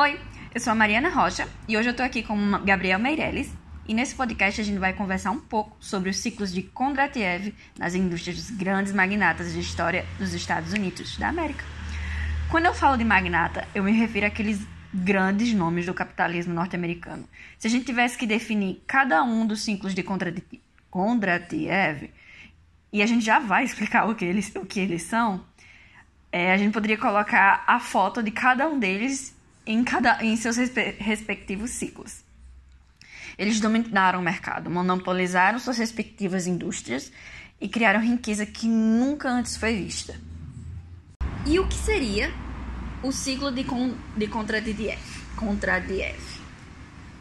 Oi, eu sou a Mariana Rocha e hoje eu tô aqui com o Gabriel Meirelles e nesse podcast a gente vai conversar um pouco sobre os ciclos de Kondratiev nas indústrias dos grandes magnatas de história dos Estados Unidos da América. Quando eu falo de magnata, eu me refiro àqueles grandes nomes do capitalismo norte-americano. Se a gente tivesse que definir cada um dos ciclos de Kondratiev, e a gente já vai explicar o que eles, o que eles são, é, a gente poderia colocar a foto de cada um deles em, cada, em seus respe respectivos ciclos. Eles dominaram o mercado, monopolizaram suas respectivas indústrias e criaram riqueza que nunca antes foi vista. E o que seria o ciclo de, con de Kontradiev? Kontradiev.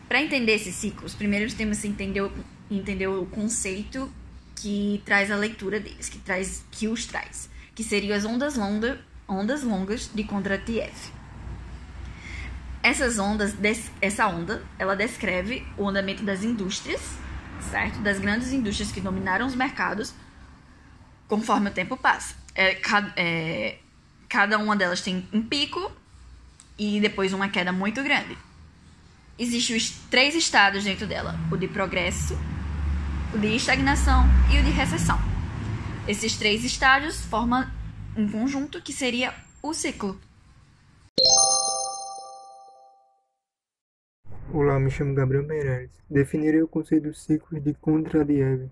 Para entender esses ciclos, primeiro temos que entender, entender o conceito que traz a leitura deles, que, traz, que os traz, que seriam as ondas, ondas longas de Kondratiev. Essas ondas, essa onda, ela descreve o andamento das indústrias, certo? Das grandes indústrias que dominaram os mercados conforme o tempo passa. É, cada, é, cada uma delas tem um pico e depois uma queda muito grande. Existem os três estados dentro dela: o de progresso, o de estagnação e o de recessão. Esses três estágios formam um conjunto que seria o ciclo. Olá, me chamo Gabriel Meirelles. Definirei o conceito dos ciclos de Kondratiev,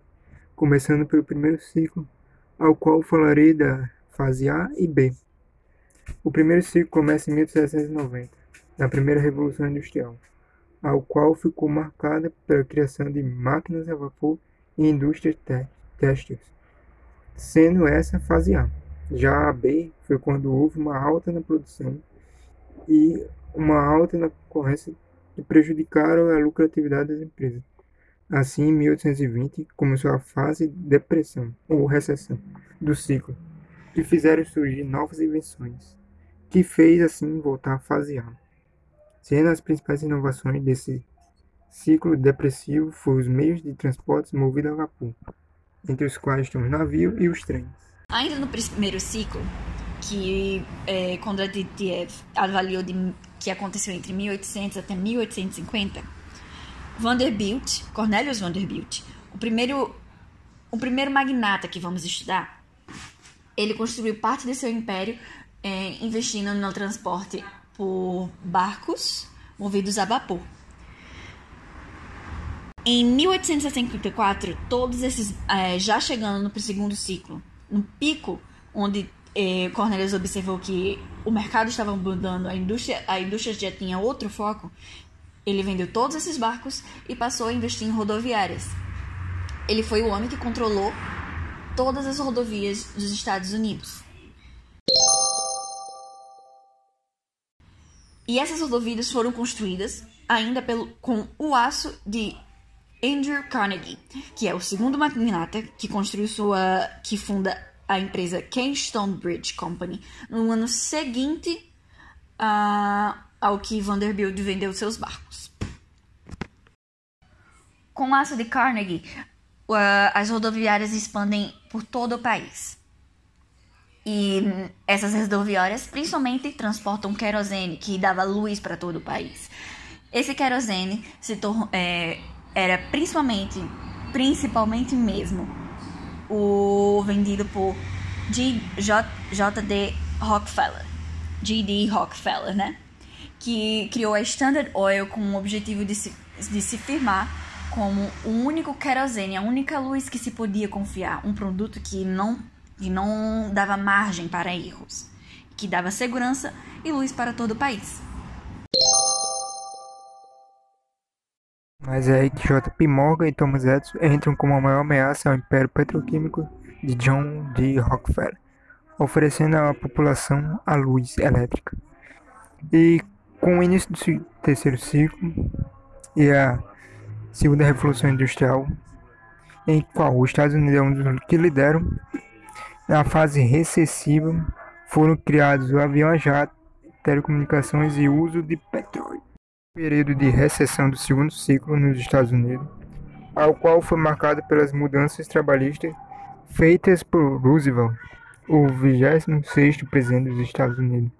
começando pelo primeiro ciclo, ao qual falarei da fase A e B. O primeiro ciclo começa em 1790, na primeira Revolução Industrial, ao qual ficou marcada pela criação de máquinas a vapor e indústrias têxteis, sendo essa a fase A. Já a B foi quando houve uma alta na produção e uma alta na concorrência que prejudicaram a lucratividade das empresas. Assim, em 1820, começou a fase de depressão, ou recessão, do ciclo, que fizeram surgir novas invenções, que fez assim voltar à fase A. Sendo as principais inovações desse ciclo depressivo foram os meios de transporte movidos a vapor, entre os quais estão os navios e os trens. Ainda no primeiro ciclo, que é, Kondratiev avaliou de que aconteceu entre 1800 até 1850, Vanderbilt, Cornelius Vanderbilt, o primeiro, o primeiro magnata que vamos estudar, ele construiu parte de seu império é, investindo no transporte por barcos movidos a vapor. Em 1854, todos esses é, já chegando no segundo ciclo, no pico onde eh, Cornelius observou que o mercado estava mudando, a indústria, a indústria já tinha outro foco, ele vendeu todos esses barcos e passou a investir em rodoviárias. Ele foi o homem que controlou todas as rodovias dos Estados Unidos. E essas rodovias foram construídas ainda pelo, com o aço de Andrew Carnegie, que é o segundo magnata que construiu sua, que funda a empresa Keystone Bridge Company no ano seguinte uh, ao que Vanderbilt vendeu seus barcos. Com o aço de Carnegie, uh, as rodoviárias expandem por todo o país. E essas rodoviárias principalmente transportam querosene, que dava luz para todo o país. Esse querosene se é, era principalmente, principalmente mesmo, o vendido por J.D. Rockefeller, J.D. Rockefeller, né? Que criou a Standard Oil com o objetivo de se, de se firmar como o único querosene, a única luz que se podia confiar, um produto que não, que não dava margem para erros, que dava segurança e luz para todo o país. Mas é aí que J.P. Morgan e Thomas Edison entram como a maior ameaça ao império petroquímico de John D. Rockefeller, oferecendo à população a luz elétrica. E com o início do terceiro ciclo e a segunda revolução industrial, em qual os Estados Unidos é um dos que lideram, na fase recessiva foram criados o avião a jato, telecomunicações e uso de petróleo período de recessão do segundo ciclo nos Estados Unidos, ao qual foi marcado pelas mudanças trabalhistas feitas por Roosevelt, o 26º presidente dos Estados Unidos,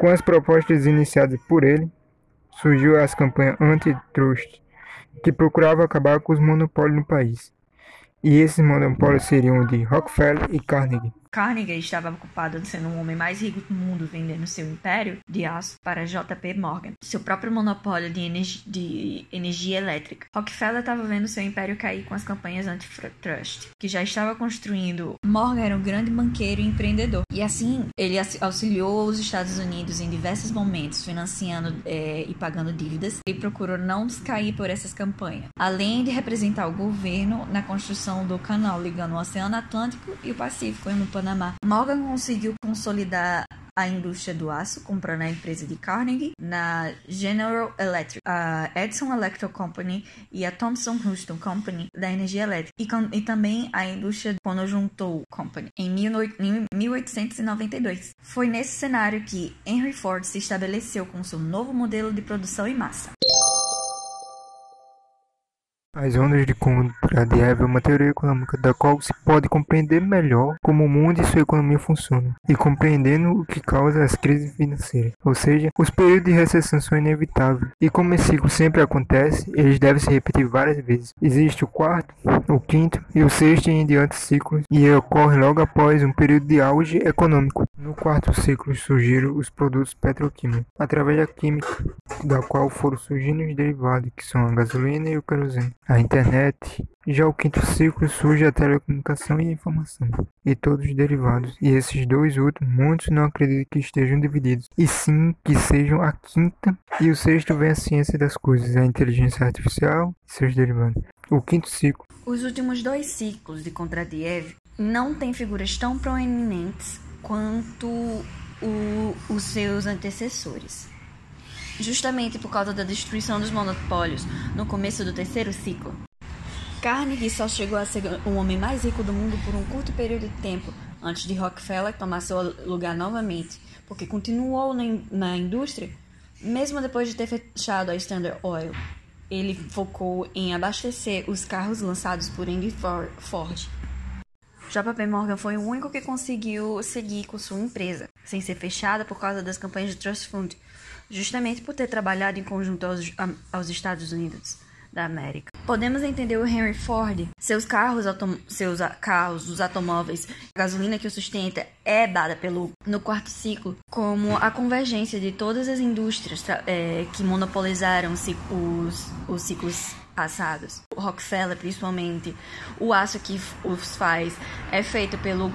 Com as propostas iniciadas por ele, surgiu as campanhas antitrust, que procuravam acabar com os monopólios no país. E esses monopólios seriam de Rockefeller e Carnegie. Carnegie estava ocupado sendo o homem mais rico do mundo vendendo seu império de aço para JP Morgan, seu próprio monopólio de, energi de energia elétrica. Rockefeller estava vendo seu império cair com as campanhas antitrust, que já estava construindo. Morgan era um grande banqueiro e empreendedor, e assim ele auxiliou os Estados Unidos em diversos momentos, financiando é, e pagando dívidas, e procurou não cair por essas campanhas, além de representar o governo na construção do canal ligando o Oceano Atlântico e o Pacífico no Panamá. Morgan conseguiu consolidar a indústria do aço, comprando a empresa de Carnegie, na General Electric, a Edison Electric Company e a Thomson Houston Company da energia elétrica, e, com, e também a indústria quando juntou Company em 1892. Foi nesse cenário que Henry Ford se estabeleceu com seu novo modelo de produção em massa. As ondas de Kondratiev é uma teoria econômica da qual se pode compreender melhor como o mundo e sua economia funcionam, e compreendendo o que causa as crises financeiras. Ou seja, os períodos de recessão são inevitáveis, e como esse ciclo sempre acontece, eles devem se repetir várias vezes. Existe o quarto, o quinto e o sexto em diante ciclos, e ocorre logo após um período de auge econômico. No quarto ciclo surgiram os produtos petroquímicos, através da química, da qual foram surgindo os derivados, que são a gasolina e o querosene a internet. Já o quinto ciclo surge a telecomunicação e a informação, e todos os derivados. E esses dois últimos, muitos não acreditam que estejam divididos, e sim que sejam a quinta. E o sexto vem a ciência das coisas, a inteligência artificial e seus derivados. O quinto ciclo. Os últimos dois ciclos de Kondratiev não têm figuras tão proeminentes quanto o, os seus antecessores justamente por causa da destruição dos monopólios no começo do terceiro ciclo. Carnegie só chegou a ser o homem mais rico do mundo por um curto período de tempo antes de Rockefeller tomar seu lugar novamente, porque continuou na indústria mesmo depois de ter fechado a Standard Oil. Ele focou em abastecer os carros lançados por Henry Ford. JP Morgan foi o único que conseguiu seguir com sua empresa, sem ser fechada por causa das campanhas de Trust Fund, justamente por ter trabalhado em conjunto aos, aos Estados Unidos da América. Podemos entender o Henry Ford, seus carros, seus carros, os automóveis, a gasolina que o sustenta é dada pelo no quarto ciclo como a convergência de todas as indústrias é, que monopolizaram os, os ciclos passados. O Rockefeller, principalmente, o aço que os faz é feito pelo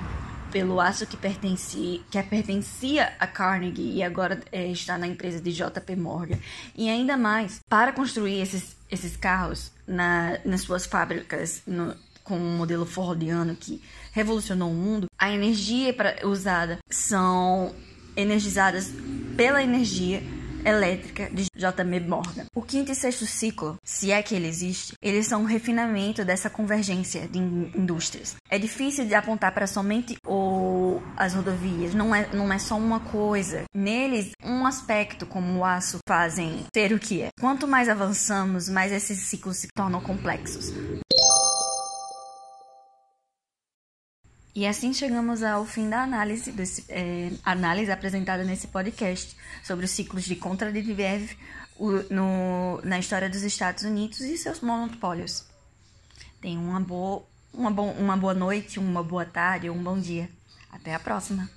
pelo aço que pertencia, que pertencia a Carnegie e agora é, está na empresa de JP Morgan. E ainda mais, para construir esses, esses carros na, nas suas fábricas no, com um modelo Fordiano que revolucionou o mundo, a energia pra, usada são energizadas pela energia elétrica de J.M. Morgan. O quinto e sexto ciclo, se é que ele existe, eles são um refinamento dessa convergência de indústrias. É difícil de apontar para somente o, as rodovias, não é, não é só uma coisa. Neles, um aspecto como o aço fazem ser o que é. Quanto mais avançamos, mais esses ciclos se tornam complexos. E assim chegamos ao fim da análise, desse, é, análise apresentada nesse podcast sobre os ciclos de Kontradiev no, na história dos Estados Unidos e seus monopólios. Tenham uma boa, uma, bo, uma boa noite, uma boa tarde um bom dia. Até a próxima!